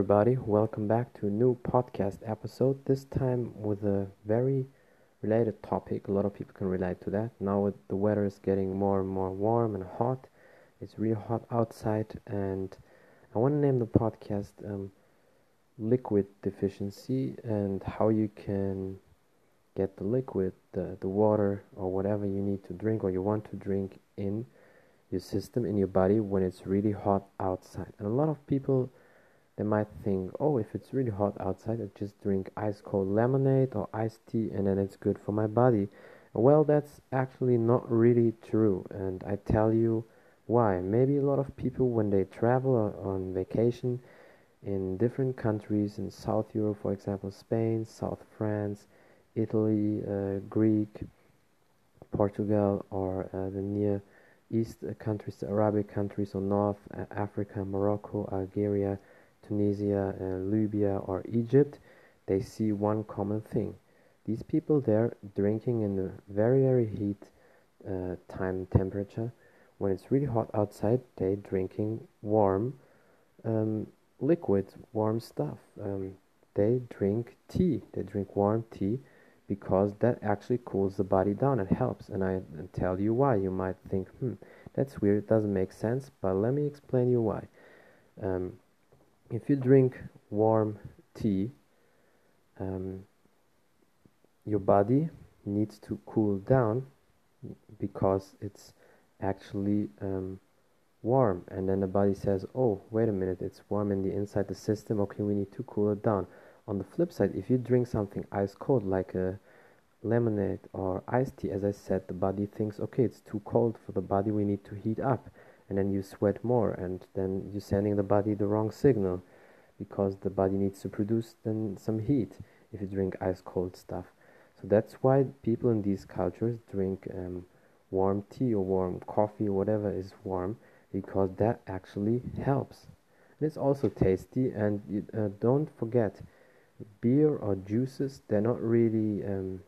everybody. Welcome back to a new podcast episode. This time with a very related topic. A lot of people can relate to that. Now the weather is getting more and more warm and hot. It's really hot outside, and I want to name the podcast um, "Liquid Deficiency" and how you can get the liquid, the the water or whatever you need to drink or you want to drink in your system in your body when it's really hot outside. And a lot of people they might think, oh, if it's really hot outside, I just drink ice cold lemonade or iced tea and then it's good for my body. Well, that's actually not really true, and I tell you why. Maybe a lot of people, when they travel on vacation in different countries in South Europe, for example, Spain, South France, Italy, uh, Greek, Portugal, or uh, the Near East countries, the Arabic countries, or North uh, Africa, Morocco, Algeria Tunisia, uh, Libya, or Egypt, they see one common thing. These people there drinking in a very, very heat uh, time temperature. When it's really hot outside, they drinking warm um, liquid, warm stuff. Um, they drink tea. They drink warm tea because that actually cools the body down. It helps. And I tell you why. You might think, hmm, that's weird. It doesn't make sense. But let me explain you why. Um, if you drink warm tea, um, your body needs to cool down because it's actually um, warm. And then the body says oh wait a minute it's warm in the inside the system. Okay we need to cool it down. On the flip side if you drink something ice cold like a lemonade or iced tea as i said the body thinks okay it's too cold for the body. We need to heat up and then you sweat more and then you're sending the body the wrong signal because the body needs to produce then some heat if you drink ice cold stuff. So that's why people in these cultures drink um, warm tea or warm coffee or whatever is warm because that actually helps. And it's also tasty and you, uh, don't forget beer or juices they're not really um,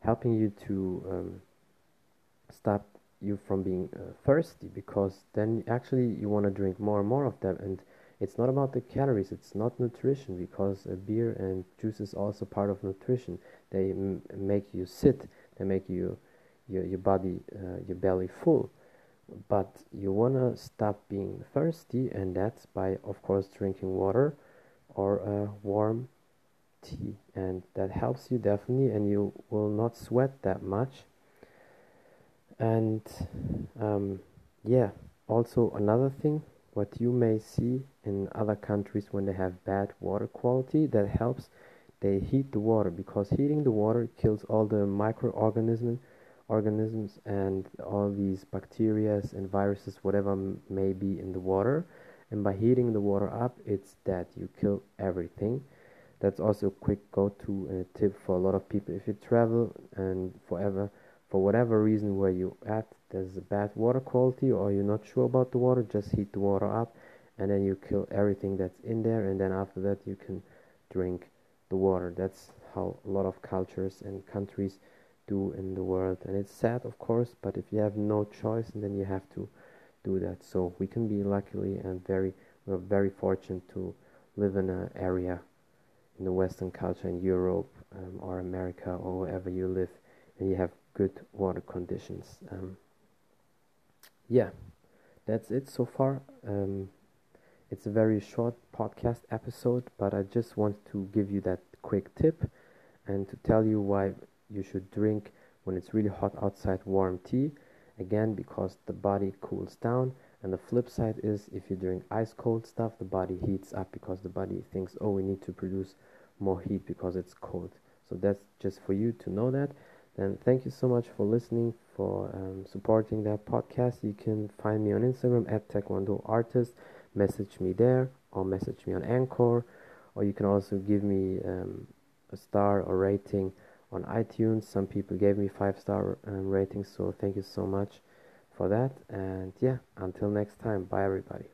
helping you to um, stop you from being uh, thirsty because then actually you want to drink more and more of them. And it's not about the calories it's not nutrition because uh, beer and juice is also part of nutrition. They m- make you sit they make you your, your body uh, your belly full. But you want to stop being thirsty and that's by of course drinking water or uh, warm tea. And that helps you definitely and you will not sweat that much and um, yeah also another thing what you may see in other countries when they have bad water quality that helps they heat the water because heating the water kills all the microorganisms organisms and all these bacteria and viruses whatever may be in the water. And by heating the water up it's that you kill everything. That's also a quick go-to uh, tip for a lot of people. If you travel and forever for whatever reason where you at there's a bad water quality or you're not sure about the water just heat the water up and then you kill everything that's in there and then after that you can drink the water. That's how a lot of cultures and countries do in the world. And it's sad of course but if you have no choice then you have to do that. So we can be luckily and very we're very fortunate to live in an area in the western culture in europe um, or america or wherever you live and you have good water conditions. Um, yeah, that's it so far. Um, it's a very short podcast episode, but I just want to give you that quick tip and to tell you why you should drink when it's really hot outside warm tea. Again, because the body cools down, and the flip side is if you drink ice cold stuff, the body heats up because the body thinks, oh, we need to produce more heat because it's cold. So that's just for you to know that. And thank you so much for listening, for um, supporting that podcast. You can find me on Instagram at Taekwondo Artist. Message me there or message me on Anchor. Or you can also give me um, a star or rating on iTunes. Some people gave me five star um, ratings, so thank you so much for that. And yeah, until next time, bye everybody.